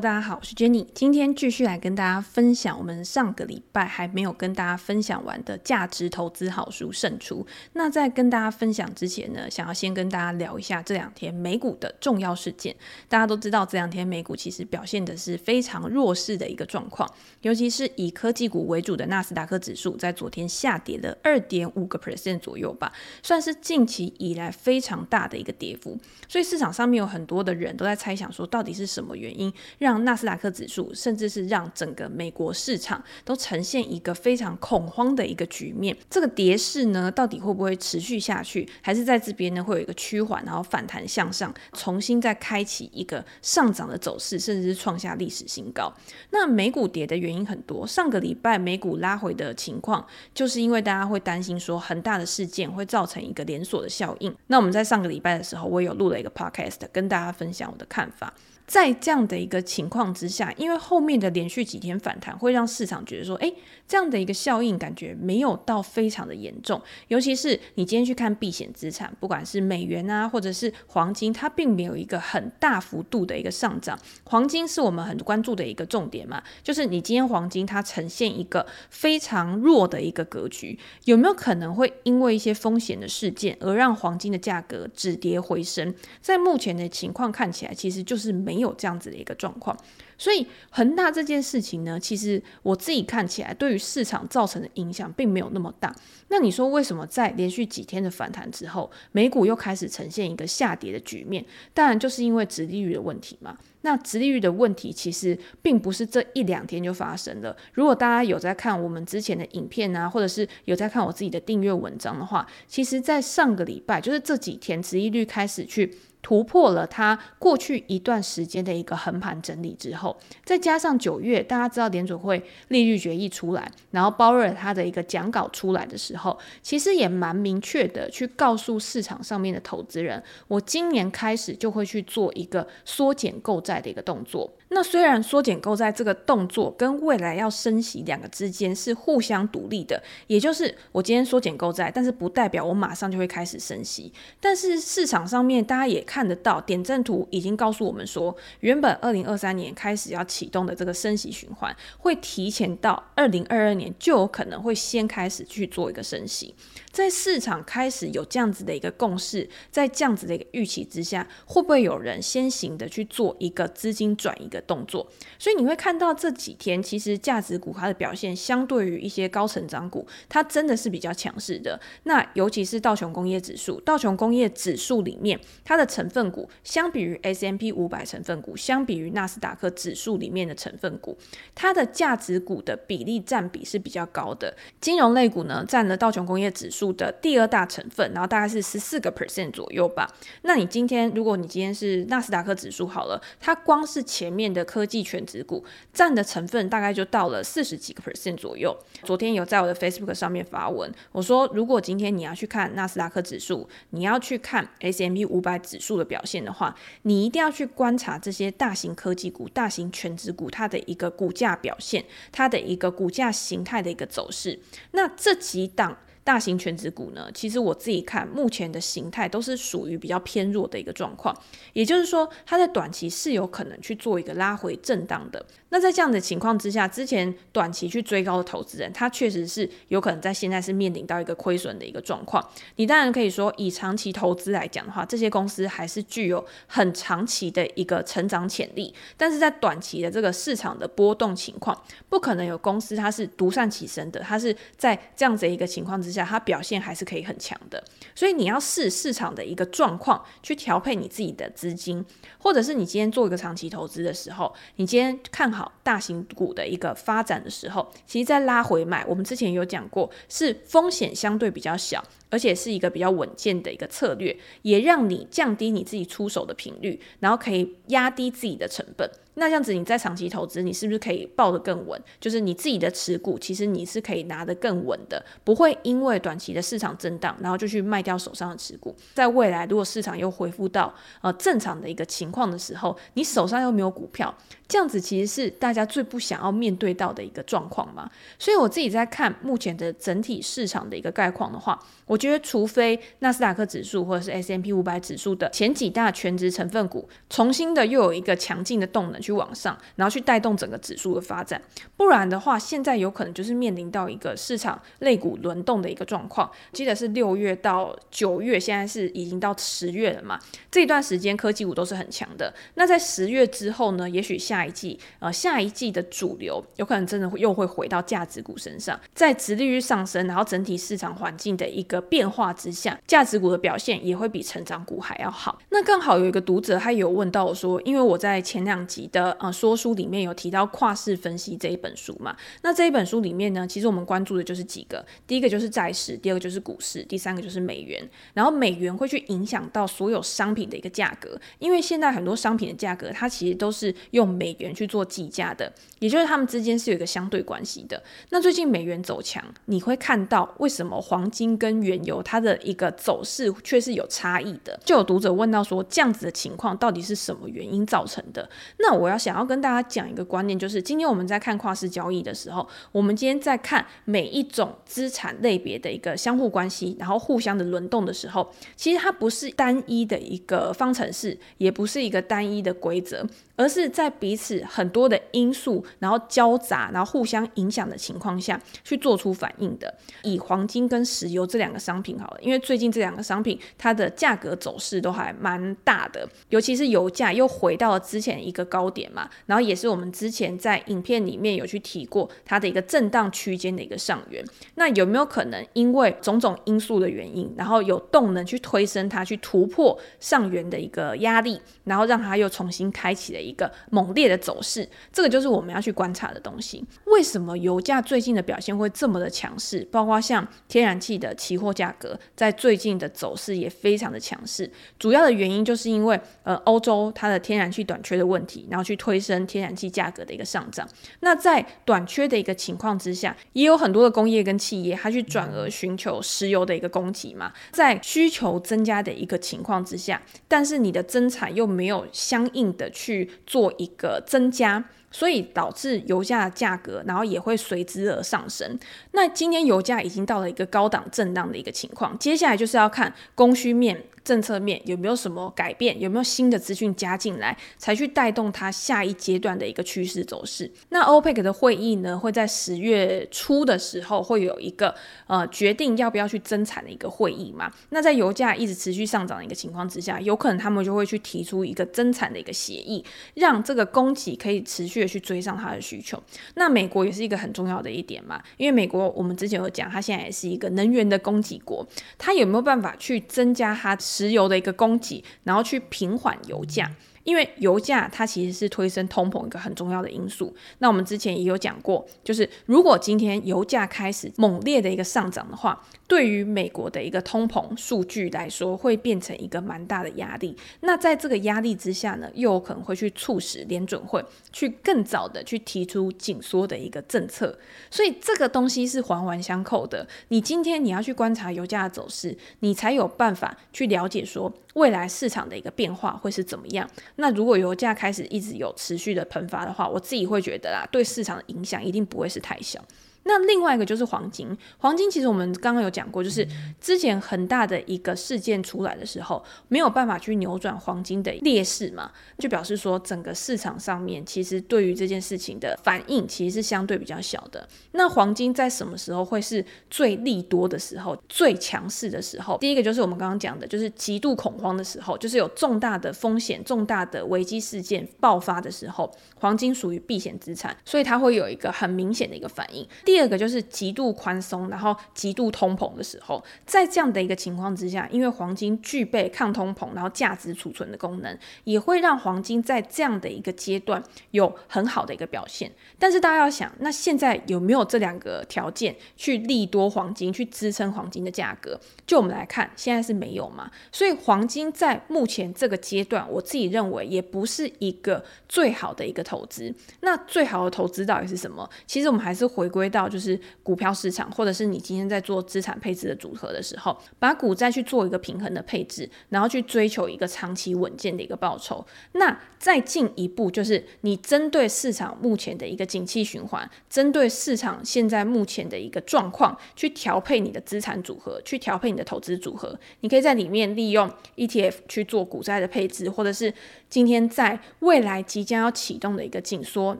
大家好，我是 Jenny，今天继续来跟大家分享我们上个礼拜还没有跟大家分享完的价值投资好书胜出。那在跟大家分享之前呢，想要先跟大家聊一下这两天美股的重要事件。大家都知道这两天美股其实表现的是非常弱势的一个状况，尤其是以科技股为主的纳斯达克指数在昨天下跌了二点五个 percent 左右吧，算是近期以来非常大的一个跌幅。所以市场上面有很多的人都在猜想说，到底是什么原因？让让纳斯达克指数，甚至是让整个美国市场都呈现一个非常恐慌的一个局面。这个跌势呢，到底会不会持续下去，还是在这边呢会有一个趋缓，然后反弹向上，重新再开启一个上涨的走势，甚至是创下历史新高？那美股跌的原因很多，上个礼拜美股拉回的情况，就是因为大家会担心说很大的事件会造成一个连锁的效应。那我们在上个礼拜的时候，我有录了一个 podcast，跟大家分享我的看法。在这样的一个情况之下，因为后面的连续几天反弹，会让市场觉得说，诶，这样的一个效应感觉没有到非常的严重。尤其是你今天去看避险资产，不管是美元啊，或者是黄金，它并没有一个很大幅度的一个上涨。黄金是我们很关注的一个重点嘛，就是你今天黄金它呈现一个非常弱的一个格局，有没有可能会因为一些风险的事件而让黄金的价格止跌回升？在目前的情况看起来，其实就是没。有这样子的一个状况，所以恒大这件事情呢，其实我自己看起来对于市场造成的影响并没有那么大。那你说为什么在连续几天的反弹之后，美股又开始呈现一个下跌的局面？当然就是因为殖利率的问题嘛。那殖利率的问题其实并不是这一两天就发生了。如果大家有在看我们之前的影片啊，或者是有在看我自己的订阅文章的话，其实在上个礼拜，就是这几天殖利率开始去。突破了它过去一段时间的一个横盘整理之后，再加上九月，大家知道联准会利率决议出来，然后鲍瑞尔他的一个讲稿出来的时候，其实也蛮明确的去告诉市场上面的投资人，我今年开始就会去做一个缩减购债的一个动作。那虽然缩减购债这个动作跟未来要升息两个之间是互相独立的，也就是我今天缩减购债，但是不代表我马上就会开始升息。但是市场上面大家也看得到，点阵图已经告诉我们说，原本二零二三年开始要启动的这个升息循环，会提前到二零二二年就有可能会先开始去做一个升息。在市场开始有这样子的一个共识，在这样子的一个预期之下，会不会有人先行的去做一个资金转移的动作？所以你会看到这几天，其实价值股它的表现相对于一些高成长股，它真的是比较强势的。那尤其是道琼工业指数，道琼工业指数里面它的成分股，相比于 S M P 五百成分股，相比于纳斯达克指数里面的成分股，它的价值股的比例占比是比较高的。金融类股呢，占了道琼工业指数的第二大成分，然后大概是十四个 percent 左右吧。那你今天，如果你今天是纳斯达克指数好了，它光是前面的科技权值股占的成分大概就到了四十几个 percent 左右。昨天有在我的 Facebook 上面发文，我说如果今天你要去看纳斯达克指数，你要去看 S M P 五百指数的表现的话，你一定要去观察这些大型科技股、大型权值股它的一个股价表现，它的一个股价形态的一个走势。那这几档。大型全职股呢，其实我自己看目前的形态都是属于比较偏弱的一个状况，也就是说，它在短期是有可能去做一个拉回震荡的。那在这样的情况之下，之前短期去追高的投资人，他确实是有可能在现在是面临到一个亏损的一个状况。你当然可以说，以长期投资来讲的话，这些公司还是具有很长期的一个成长潜力，但是在短期的这个市场的波动情况，不可能有公司它是独善其身的，它是在这样子一个情况之下。它表现还是可以很强的，所以你要视市场的一个状况去调配你自己的资金，或者是你今天做一个长期投资的时候，你今天看好好大型股的一个发展的时候，其实在拉回买，我们之前有讲过，是风险相对比较小，而且是一个比较稳健的一个策略，也让你降低你自己出手的频率，然后可以压低自己的成本。那这样子，你在长期投资，你是不是可以抱得更稳？就是你自己的持股，其实你是可以拿得更稳的，不会因为短期的市场震荡，然后就去卖掉手上的持股。在未来，如果市场又恢复到呃正常的一个情况的时候，你手上又没有股票，这样子其实是大家最不想要面对到的一个状况嘛。所以我自己在看目前的整体市场的一个概况的话，我觉得除非纳斯达克指数或者是 S M P 五百指数的前几大全值成分股重新的又有一个强劲的动能。去往上，然后去带动整个指数的发展。不然的话，现在有可能就是面临到一个市场类股轮动的一个状况。记得是六月到九月，现在是已经到十月了嘛？这段时间科技股都是很强的。那在十月之后呢？也许下一季，呃，下一季的主流有可能真的又会回到价值股身上。在殖利率上升，然后整体市场环境的一个变化之下，价值股的表现也会比成长股还要好。那刚好有一个读者他有问到我说，因为我在前两集的呃说书里面有提到跨市分析这一本书嘛，那这一本书里面呢，其实我们关注的就是几个，第一个就是债市，第二个就是股市，第三个就是美元。然后美元会去影响到所有商品的一个价格，因为现在很多商品的价格它其实都是用美元去做计价的，也就是它们之间是有一个相对关系的。那最近美元走强，你会看到为什么黄金跟原油它的一个走势却是有差异的？就有读者问到说，这样子的情况到底是什么原因造成的？那我我要想要跟大家讲一个观念，就是今天我们在看跨市交易的时候，我们今天在看每一种资产类别的一个相互关系，然后互相的轮动的时候，其实它不是单一的一个方程式，也不是一个单一的规则。而是在彼此很多的因素，然后交杂，然后互相影响的情况下去做出反应的。以黄金跟石油这两个商品好了，因为最近这两个商品它的价格走势都还蛮大的，尤其是油价又回到了之前一个高点嘛，然后也是我们之前在影片里面有去提过它的一个震荡区间的一个上缘。那有没有可能因为种种因素的原因，然后有动能去推升它去突破上缘的一个压力，然后让它又重新开启了一个猛烈的走势，这个就是我们要去观察的东西。为什么油价最近的表现会这么的强势？包括像天然气的期货价格，在最近的走势也非常的强势。主要的原因就是因为呃欧洲它的天然气短缺的问题，然后去推升天然气价格的一个上涨。那在短缺的一个情况之下，也有很多的工业跟企业，它去转而寻求石油的一个供给嘛。在需求增加的一个情况之下，但是你的增产又没有相应的去做一个增加，所以导致油价的价格，然后也会随之而上升。那今天油价已经到了一个高档震荡的一个情况，接下来就是要看供需面。政策面有没有什么改变？有没有新的资讯加进来，才去带动它下一阶段的一个趋势走势？那 OPEC 的会议呢，会在十月初的时候会有一个呃决定要不要去增产的一个会议嘛？那在油价一直持续上涨的一个情况之下，有可能他们就会去提出一个增产的一个协议，让这个供给可以持续的去追上它的需求。那美国也是一个很重要的一点嘛，因为美国我们之前有讲，它现在也是一个能源的供给国，它有没有办法去增加它？石油的一个供给，然后去平缓油价。因为油价它其实是推升通膨一个很重要的因素。那我们之前也有讲过，就是如果今天油价开始猛烈的一个上涨的话，对于美国的一个通膨数据来说，会变成一个蛮大的压力。那在这个压力之下呢，又有可能会去促使联准会去更早的去提出紧缩的一个政策。所以这个东西是环环相扣的。你今天你要去观察油价的走势，你才有办法去了解说未来市场的一个变化会是怎么样。那如果油价开始一直有持续的喷发的话，我自己会觉得啦，对市场的影响一定不会是太小。那另外一个就是黄金，黄金其实我们刚刚有讲过，就是之前很大的一个事件出来的时候，没有办法去扭转黄金的劣势嘛，就表示说整个市场上面其实对于这件事情的反应其实是相对比较小的。那黄金在什么时候会是最利多的时候、最强势的时候？第一个就是我们刚刚讲的，就是极度恐慌的时候，就是有重大的风险、重大的危机事件爆发的时候，黄金属于避险资产，所以它会有一个很明显的一个反应。第第二个就是极度宽松，然后极度通膨的时候，在这样的一个情况之下，因为黄金具备抗通膨，然后价值储存的功能，也会让黄金在这样的一个阶段有很好的一个表现。但是大家要想，那现在有没有这两个条件去利多黄金，去支撑黄金的价格？就我们来看，现在是没有嘛。所以黄金在目前这个阶段，我自己认为也不是一个最好的一个投资。那最好的投资到底是什么？其实我们还是回归到。到就是股票市场，或者是你今天在做资产配置的组合的时候，把股债去做一个平衡的配置，然后去追求一个长期稳健的一个报酬。那再进一步就是你针对市场目前的一个景气循环，针对市场现在目前的一个状况，去调配你的资产组合，去调配你的投资组合。你可以在里面利用 ETF 去做股债的配置，或者是今天在未来即将要启动的一个紧缩，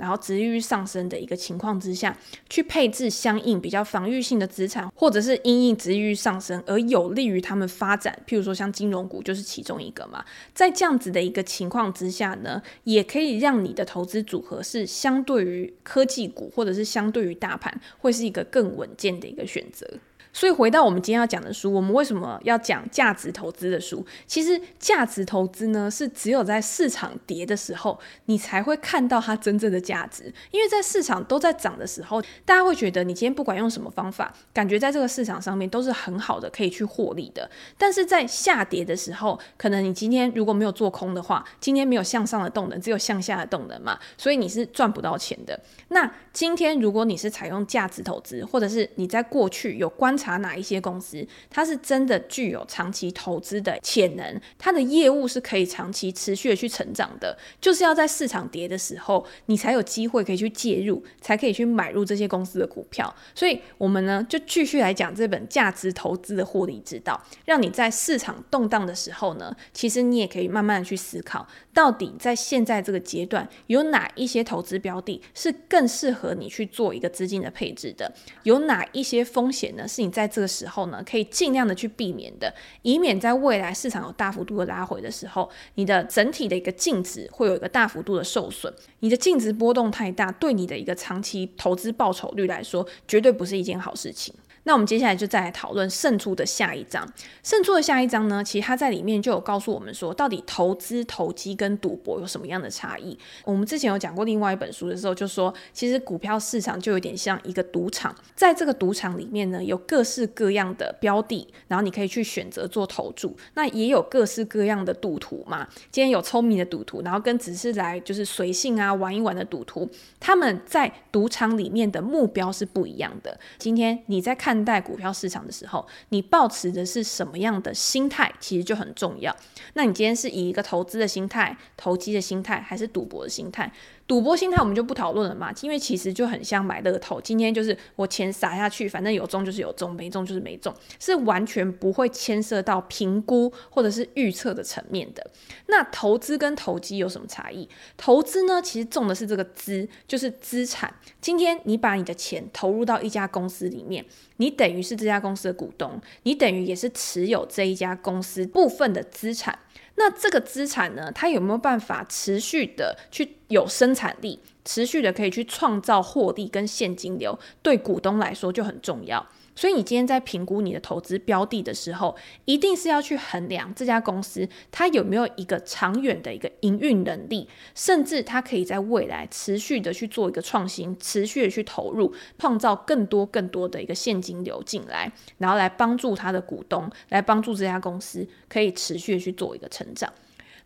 然后殖利率上升的一个情况之下，去配置相应比较防御性的资产，或者是因应值域上升而有利于他们发展。譬如说像金融股就是其中一个嘛。在这样子的一个情况之下呢，也可以让你的投资组合是相对于科技股，或者是相对于大盘，会是一个更稳健的一个选择。所以回到我们今天要讲的书，我们为什么要讲价值投资的书？其实价值投资呢，是只有在市场跌的时候，你才会看到它真正的价值。因为在市场都在涨的时候，大家会觉得你今天不管用什么方法，感觉在这个市场上面都是很好的，可以去获利的。但是在下跌的时候，可能你今天如果没有做空的话，今天没有向上的动能，只有向下的动能嘛，所以你是赚不到钱的。那今天如果你是采用价值投资，或者是你在过去有观察哪一些公司，它是真的具有长期投资的潜能，它的业务是可以长期持续的去成长的，就是要在市场跌的时候，你才有机会可以去介入，才可以去买入这些公司的股票。所以，我们呢就继续来讲这本价值投资的获利之道，让你在市场动荡的时候呢，其实你也可以慢慢的去思考，到底在现在这个阶段，有哪一些投资标的是更适合你去做一个资金的配置的，有哪一些风险呢？是你在这个时候呢，可以尽量的去避免的，以免在未来市场有大幅度的拉回的时候，你的整体的一个净值会有一个大幅度的受损。你的净值波动太大，对你的一个长期投资报酬率来说，绝对不是一件好事情。那我们接下来就再来讨论胜出的下一章。胜出的下一章呢，其实它在里面就有告诉我们说，到底投资、投机跟赌博有什么样的差异。我们之前有讲过另外一本书的时候，就说其实股票市场就有点像一个赌场，在这个赌场里面呢，有各式各样的标的，然后你可以去选择做投注。那也有各式各样的赌徒嘛，今天有聪明的赌徒，然后跟只是来就是随性啊玩一玩的赌徒，他们在赌场里面的目标是不一样的。今天你在看。看待股票市场的时候，你抱持的是什么样的心态，其实就很重要。那你今天是以一个投资的心态、投机的心态，还是赌博的心态？赌博心态我们就不讨论了嘛，因为其实就很像买乐透，今天就是我钱撒下去，反正有中就是有中，没中就是没中，是完全不会牵涉到评估或者是预测的层面的。那投资跟投机有什么差异？投资呢，其实重的是这个资，就是资产。今天你把你的钱投入到一家公司里面，你等于是这家公司的股东，你等于也是持有这一家公司部分的资产。那这个资产呢，它有没有办法持续的去有生产力，持续的可以去创造获利跟现金流，对股东来说就很重要。所以你今天在评估你的投资标的的时候，一定是要去衡量这家公司它有没有一个长远的一个营运能力，甚至它可以在未来持续的去做一个创新，持续的去投入，创造更多更多的一个现金流进来，然后来帮助它的股东，来帮助这家公司可以持续的去做一个成长。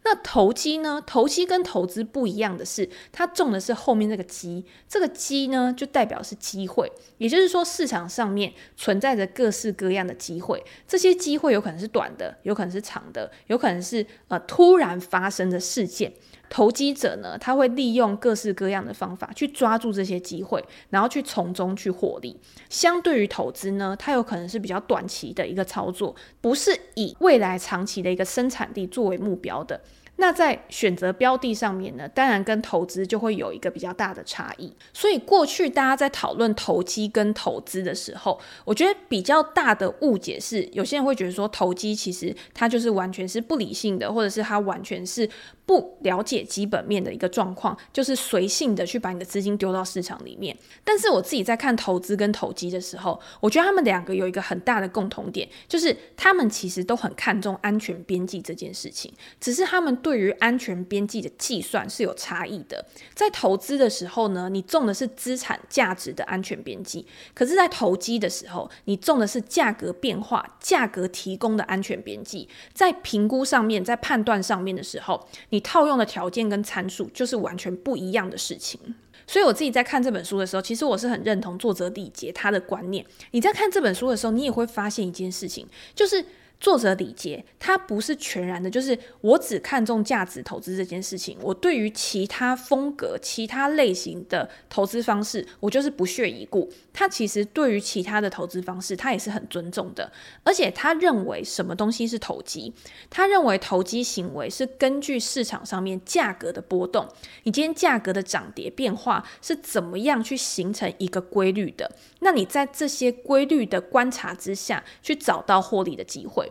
那投机呢？投机跟投资不一样的是，它中的是后面这个机，这个机呢就代表是机会，也就是说市场上面存在着各式各样的机会，这些机会有可能是短的，有可能是长的，有可能是呃突然发生的事件。投机者呢，他会利用各式各样的方法去抓住这些机会，然后去从中去获利。相对于投资呢，它有可能是比较短期的一个操作，不是以未来长期的一个生产力作为目标的。那在选择标的上面呢，当然跟投资就会有一个比较大的差异。所以过去大家在讨论投机跟投资的时候，我觉得比较大的误解是，有些人会觉得说投机其实它就是完全是不理性的，或者是它完全是不了解基本面的一个状况，就是随性的去把你的资金丢到市场里面。但是我自己在看投资跟投机的时候，我觉得他们两个有一个很大的共同点，就是他们其实都很看重安全边际这件事情，只是他们。对于安全边际的计算是有差异的。在投资的时候呢，你重的是资产价值的安全边际；可是，在投机的时候，你重的是价格变化、价格提供的安全边际。在评估上面，在判断上面的时候，你套用的条件跟参数就是完全不一样的事情。所以我自己在看这本书的时候，其实我是很认同作者李杰他的观念。你在看这本书的时候，你也会发现一件事情，就是。作者李杰，他不是全然的，就是我只看重价值投资这件事情。我对于其他风格、其他类型的投资方式，我就是不屑一顾。他其实对于其他的投资方式，他也是很尊重的。而且他认为什么东西是投机？他认为投机行为是根据市场上面价格的波动，你今天价格的涨跌变化是怎么样去形成一个规律的？那你在这些规律的观察之下去找到获利的机会。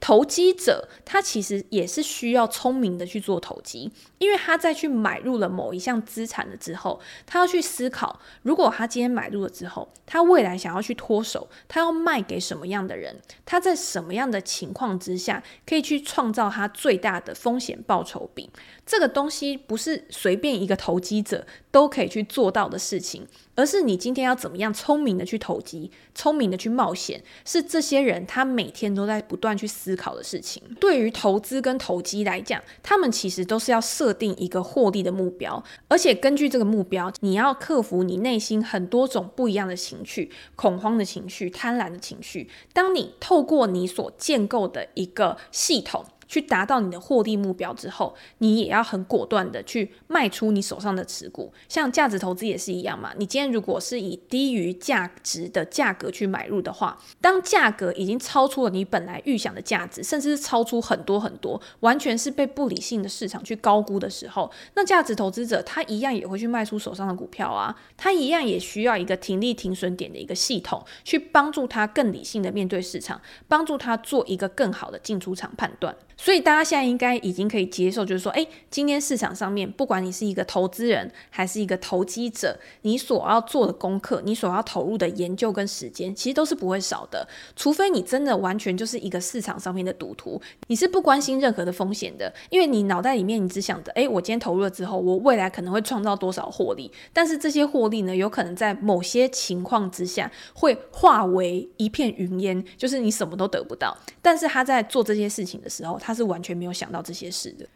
投机者他其实也是需要聪明的去做投机，因为他在去买入了某一项资产了之后，他要去思考，如果他今天买入了之后，他未来想要去脱手，他要卖给什么样的人？他在什么样的情况之下可以去创造他最大的风险报酬比？这个东西不是随便一个投机者都可以去做到的事情。而是你今天要怎么样聪明的去投机，聪明的去冒险，是这些人他每天都在不断去思考的事情。对于投资跟投机来讲，他们其实都是要设定一个获利的目标，而且根据这个目标，你要克服你内心很多种不一样的情绪，恐慌的情绪、贪婪的情绪。当你透过你所建构的一个系统，去达到你的获利目标之后，你也要很果断的去卖出你手上的持股。像价值投资也是一样嘛，你今天如果是以低于价值的价格去买入的话，当价格已经超出了你本来预想的价值，甚至是超出很多很多，完全是被不理性的市场去高估的时候，那价值投资者他一样也会去卖出手上的股票啊，他一样也需要一个停利停损点的一个系统，去帮助他更理性的面对市场，帮助他做一个更好的进出场判断。所以大家现在应该已经可以接受，就是说，诶，今天市场上面，不管你是一个投资人还是一个投机者，你所要做的功课，你所要投入的研究跟时间，其实都是不会少的。除非你真的完全就是一个市场上面的赌徒，你是不关心任何的风险的，因为你脑袋里面你只想着，诶，我今天投入了之后，我未来可能会创造多少获利。但是这些获利呢，有可能在某些情况之下会化为一片云烟，就是你什么都得不到。但是他在做这些事情的时候，他他是完全没有想到这些事的。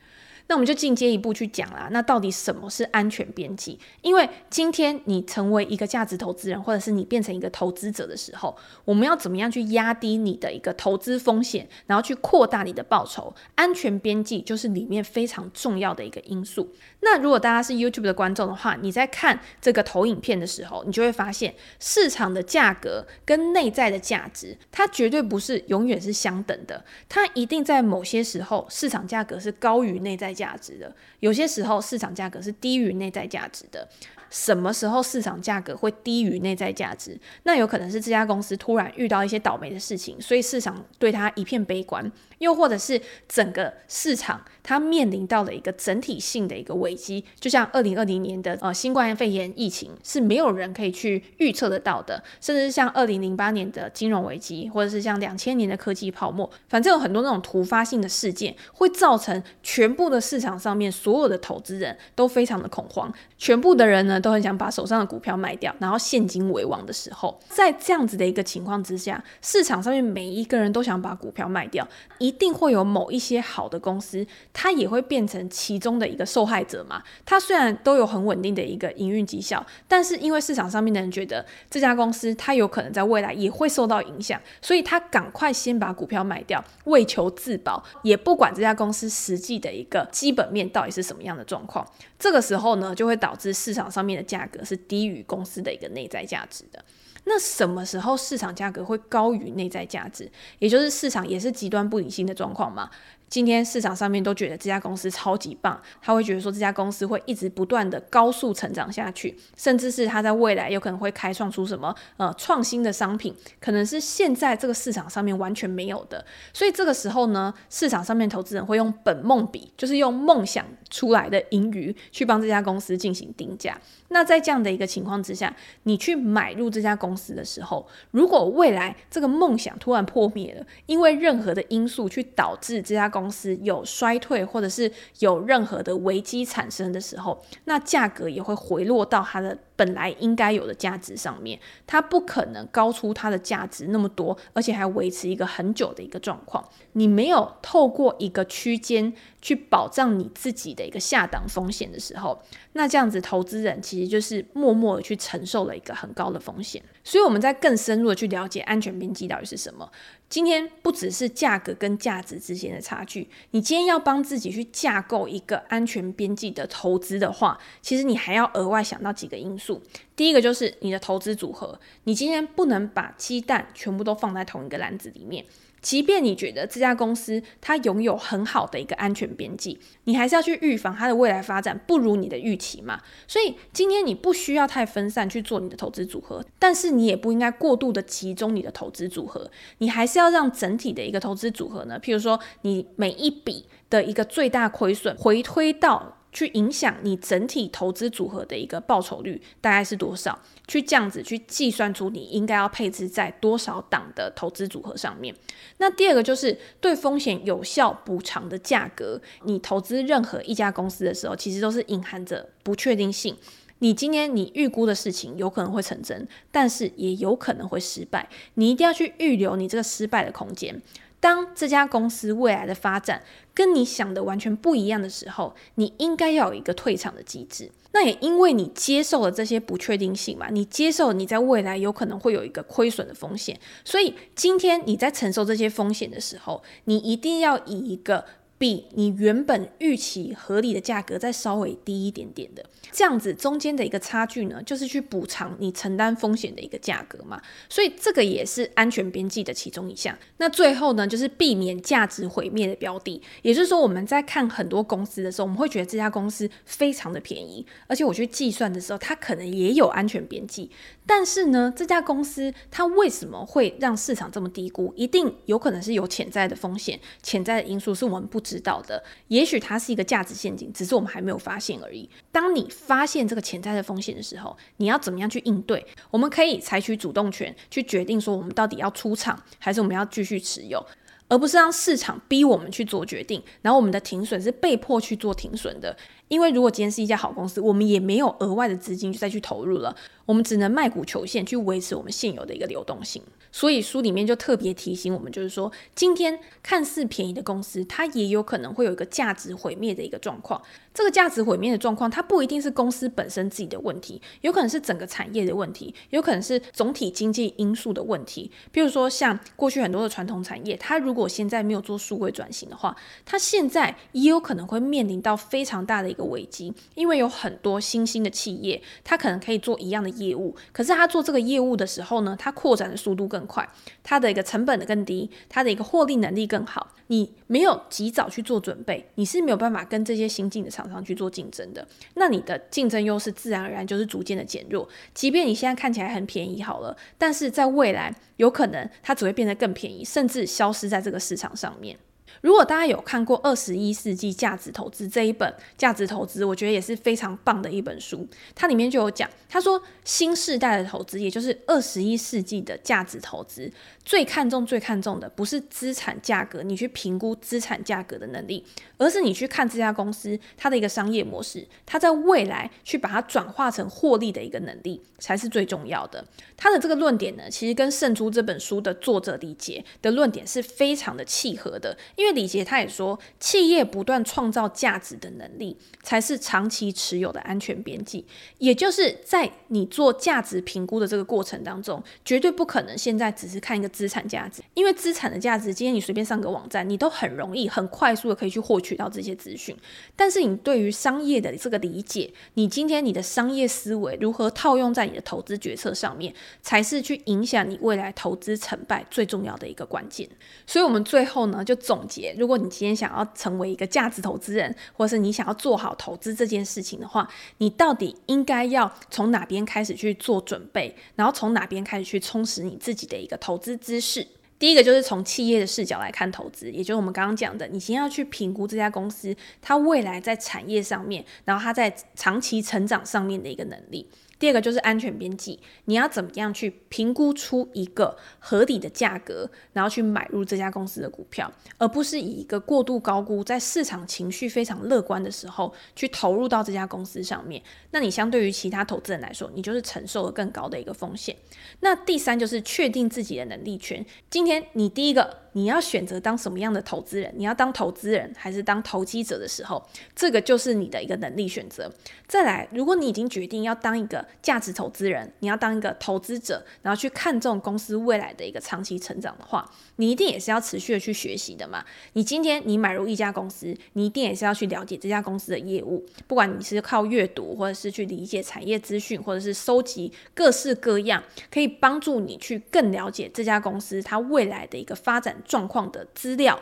那我们就进阶一步去讲啦。那到底什么是安全边际？因为今天你成为一个价值投资人，或者是你变成一个投资者的时候，我们要怎么样去压低你的一个投资风险，然后去扩大你的报酬？安全边际就是里面非常重要的一个因素。那如果大家是 YouTube 的观众的话，你在看这个投影片的时候，你就会发现市场的价格跟内在的价值，它绝对不是永远是相等的，它一定在某些时候市场价格是高于内在价值的，有些时候市场价格是低于内在价值的。什么时候市场价格会低于内在价值？那有可能是这家公司突然遇到一些倒霉的事情，所以市场对它一片悲观；又或者是整个市场它面临到了一个整体性的一个危机，就像二零二零年的呃新冠肺炎疫情是没有人可以去预测得到的，甚至是像二零零八年的金融危机，或者是像两千年的科技泡沫，反正有很多那种突发性的事件，会造成全部的市场上面所有的投资人都非常的恐慌，全部的人呢。都很想把手上的股票卖掉，然后现金为王的时候，在这样子的一个情况之下，市场上面每一个人都想把股票卖掉，一一定会有某一些好的公司，它也会变成其中的一个受害者嘛。它虽然都有很稳定的一个营运绩效，但是因为市场上面的人觉得这家公司它有可能在未来也会受到影响，所以他赶快先把股票卖掉，为求自保，也不管这家公司实际的一个基本面到底是什么样的状况。这个时候呢，就会导致市场上面的价格是低于公司的一个内在价值的。那什么时候市场价格会高于内在价值？也就是市场也是极端不理性的状况嘛。今天市场上面都觉得这家公司超级棒，他会觉得说这家公司会一直不断的高速成长下去，甚至是他在未来有可能会开创出什么呃创新的商品，可能是现在这个市场上面完全没有的。所以这个时候呢，市场上面投资人会用本梦比，就是用梦想出来的盈余去帮这家公司进行定价。那在这样的一个情况之下，你去买入这家公司的时候，如果未来这个梦想突然破灭了，因为任何的因素去导致这家公司公司有衰退，或者是有任何的危机产生的时候，那价格也会回落到它的本来应该有的价值上面，它不可能高出它的价值那么多，而且还维持一个很久的一个状况。你没有透过一个区间去保障你自己的一个下档风险的时候，那这样子投资人其实就是默默的去承受了一个很高的风险。所以我们在更深入的去了解安全边际到底是什么。今天不只是价格跟价值之间的差距，你今天要帮自己去架构一个安全边际的投资的话，其实你还要额外想到几个因素。第一个就是你的投资组合，你今天不能把鸡蛋全部都放在同一个篮子里面。即便你觉得这家公司它拥有很好的一个安全边际，你还是要去预防它的未来发展不如你的预期嘛。所以今天你不需要太分散去做你的投资组合，但是你也不应该过度的集中你的投资组合，你还是要让整体的一个投资组合呢，譬如说你每一笔的一个最大亏损回推到。去影响你整体投资组合的一个报酬率大概是多少？去这样子去计算出你应该要配置在多少档的投资组合上面。那第二个就是对风险有效补偿的价格。你投资任何一家公司的时候，其实都是隐含着不确定性。你今天你预估的事情有可能会成真，但是也有可能会失败。你一定要去预留你这个失败的空间。当这家公司未来的发展跟你想的完全不一样的时候，你应该要有一个退场的机制。那也因为你接受了这些不确定性嘛，你接受你在未来有可能会有一个亏损的风险，所以今天你在承受这些风险的时候，你一定要以一个。比你原本预期合理的价格再稍微低一点点的，这样子中间的一个差距呢，就是去补偿你承担风险的一个价格嘛。所以这个也是安全边际的其中一项。那最后呢，就是避免价值毁灭的标的。也就是说，我们在看很多公司的时候，我们会觉得这家公司非常的便宜，而且我去计算的时候，它可能也有安全边际。但是呢，这家公司它为什么会让市场这么低估？一定有可能是有潜在的风险、潜在的因素是我们不知知道的。也许它是一个价值陷阱，只是我们还没有发现而已。当你发现这个潜在的风险的时候，你要怎么样去应对？我们可以采取主动权去决定说，我们到底要出场，还是我们要继续持有。而不是让市场逼我们去做决定，然后我们的停损是被迫去做停损的。因为如果今天是一家好公司，我们也没有额外的资金再去投入了，我们只能卖股求现去维持我们现有的一个流动性。所以书里面就特别提醒我们，就是说今天看似便宜的公司，它也有可能会有一个价值毁灭的一个状况。这个价值毁灭的状况，它不一定是公司本身自己的问题，有可能是整个产业的问题，有可能是总体经济因素的问题。比如说，像过去很多的传统产业，它如果现在没有做数位转型的话，它现在也有可能会面临到非常大的一个危机，因为有很多新兴的企业，它可能可以做一样的业务，可是它做这个业务的时候呢，它扩展的速度更快，它的一个成本的更低，它的一个获利能力更好。你没有及早去做准备，你是没有办法跟这些新进的厂商去做竞争的。那你的竞争优势自然而然就是逐渐的减弱。即便你现在看起来很便宜好了，但是在未来有可能它只会变得更便宜，甚至消失在这个市场上面。如果大家有看过《二十一世纪价值投资》这一本价值投资，我觉得也是非常棒的一本书。它里面就有讲，他说新世代的投资，也就是二十一世纪的价值投资，最看重、最看重的不是资产价格，你去评估资产价格的能力，而是你去看这家公司它的一个商业模式，它在未来去把它转化成获利的一个能力，才是最重要的。他的这个论点呢，其实跟《胜出》这本书的作者理解的论点是非常的契合的，因为。李杰他也说，企业不断创造价值的能力，才是长期持有的安全边际。也就是在你做价值评估的这个过程当中，绝对不可能现在只是看一个资产价值，因为资产的价值，今天你随便上个网站，你都很容易、很快速的可以去获取到这些资讯。但是你对于商业的这个理解，你今天你的商业思维如何套用在你的投资决策上面，才是去影响你未来投资成败最重要的一个关键。所以，我们最后呢，就总结。如果你今天想要成为一个价值投资人，或是你想要做好投资这件事情的话，你到底应该要从哪边开始去做准备，然后从哪边开始去充实你自己的一个投资知识？第一个就是从企业的视角来看投资，也就是我们刚刚讲的，你先要去评估这家公司它未来在产业上面，然后它在长期成长上面的一个能力。第二个就是安全边际，你要怎么样去评估出一个合理的价格，然后去买入这家公司的股票，而不是以一个过度高估，在市场情绪非常乐观的时候去投入到这家公司上面。那你相对于其他投资人来说，你就是承受了更高的一个风险。那第三就是确定自己的能力圈。今天你第一个。你要选择当什么样的投资人？你要当投资人还是当投机者的时候，这个就是你的一个能力选择。再来，如果你已经决定要当一个价值投资人，你要当一个投资者，然后去看重公司未来的一个长期成长的话，你一定也是要持续的去学习的嘛。你今天你买入一家公司，你一定也是要去了解这家公司的业务，不管你是靠阅读，或者是去理解产业资讯，或者是收集各式各样可以帮助你去更了解这家公司它未来的一个发展状况的资料，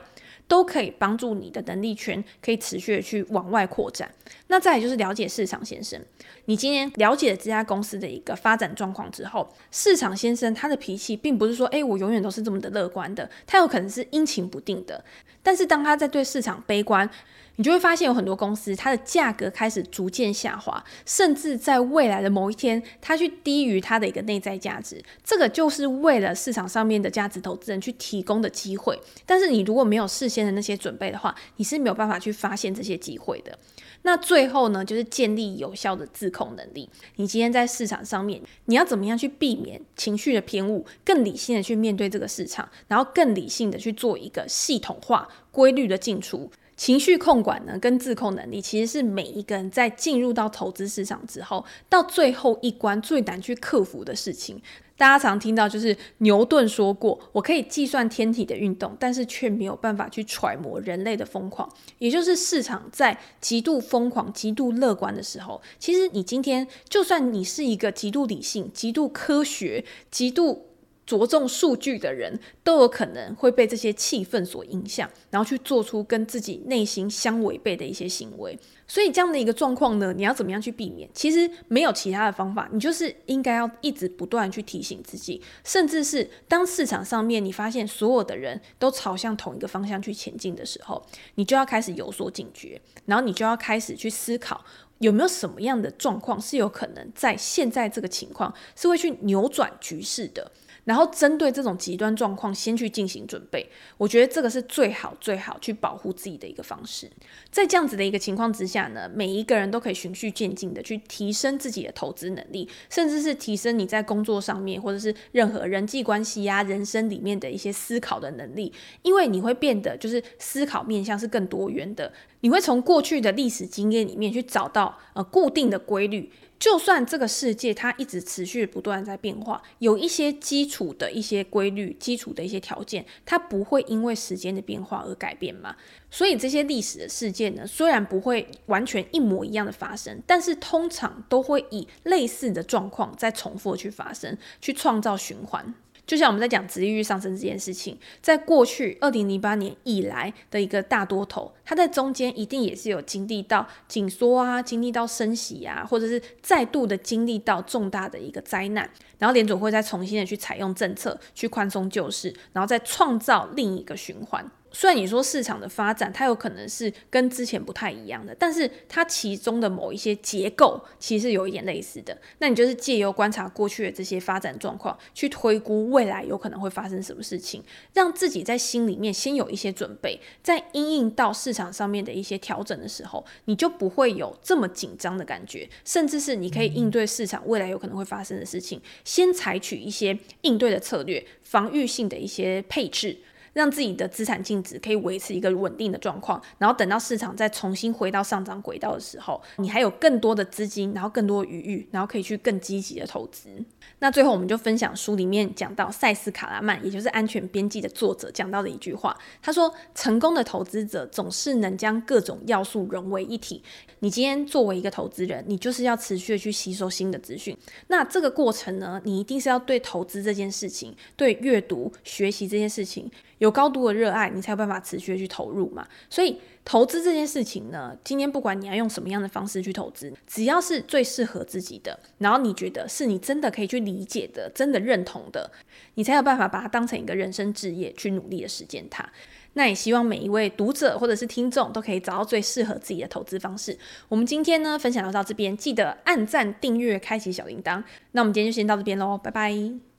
都可以帮助你的能力圈可以持续的去往外扩展。那再来就是了解市场先生，你今天了解了这家公司的一个发展状况之后，市场先生他的脾气并不是说，诶，我永远都是这么的乐观的，他有可能是阴晴不定的。但是当他在对市场悲观，你就会发现有很多公司，它的价格开始逐渐下滑，甚至在未来的某一天，它去低于它的一个内在价值。这个就是为了市场上面的价值投资人去提供的机会。但是你如果没有事先的那些准备的话，你是没有办法去发现这些机会的。那最后呢，就是建立有效的自控能力。你今天在市场上面，你要怎么样去避免情绪的偏误，更理性的去面对这个市场，然后更理性的去做一个系统化、规律的进出。情绪控管呢，跟自控能力，其实是每一个人在进入到投资市场之后，到最后一关最难去克服的事情。大家常听到，就是牛顿说过：“我可以计算天体的运动，但是却没有办法去揣摩人类的疯狂。”也就是市场在极度疯狂、极度乐观的时候，其实你今天就算你是一个极度理性、极度科学、极度着重数据的人都有可能会被这些气氛所影响，然后去做出跟自己内心相违背的一些行为。所以这样的一个状况呢，你要怎么样去避免？其实没有其他的方法，你就是应该要一直不断去提醒自己，甚至是当市场上面你发现所有的人都朝向同一个方向去前进的时候，你就要开始有所警觉，然后你就要开始去思考，有没有什么样的状况是有可能在现在这个情况是会去扭转局势的。然后针对这种极端状况，先去进行准备，我觉得这个是最好最好去保护自己的一个方式。在这样子的一个情况之下呢，每一个人都可以循序渐进的去提升自己的投资能力，甚至是提升你在工作上面或者是任何人际关系呀、人生里面的一些思考的能力，因为你会变得就是思考面向是更多元的，你会从过去的历史经验里面去找到呃固定的规律。就算这个世界它一直持续不断在变化，有一些基础的一些规律、基础的一些条件，它不会因为时间的变化而改变嘛。所以这些历史的事件呢，虽然不会完全一模一样的发生，但是通常都会以类似的状况再重复去发生，去创造循环。就像我们在讲殖利率上升这件事情，在过去二零零八年以来的一个大多头，它在中间一定也是有经历到紧缩啊，经历到升息啊，或者是再度的经历到重大的一个灾难，然后联准会再重新的去采用政策去宽松救市，然后再创造另一个循环。虽然你说市场的发展，它有可能是跟之前不太一样的，但是它其中的某一些结构其实有一点类似的。那你就是借由观察过去的这些发展状况，去推估未来有可能会发生什么事情，让自己在心里面先有一些准备，在因应到市场上面的一些调整的时候，你就不会有这么紧张的感觉，甚至是你可以应对市场未来有可能会发生的事情，先采取一些应对的策略，防御性的一些配置。让自己的资产净值可以维持一个稳定的状况，然后等到市场再重新回到上涨轨道的时候，你还有更多的资金，然后更多余裕，然后可以去更积极的投资。那最后我们就分享书里面讲到塞斯·卡拉曼，也就是《安全边际》的作者讲到的一句话，他说：“成功的投资者总是能将各种要素融为一体。你今天作为一个投资人，你就是要持续的去吸收新的资讯。那这个过程呢，你一定是要对投资这件事情，对阅读、学习这件事情。”有高度的热爱，你才有办法持续的去投入嘛。所以投资这件事情呢，今天不管你要用什么样的方式去投资，只要是最适合自己的，然后你觉得是你真的可以去理解的、真的认同的，你才有办法把它当成一个人生置业去努力的实践它。那也希望每一位读者或者是听众都可以找到最适合自己的投资方式。我们今天呢，分享到这边，记得按赞、订阅、开启小铃铛。那我们今天就先到这边喽，拜拜。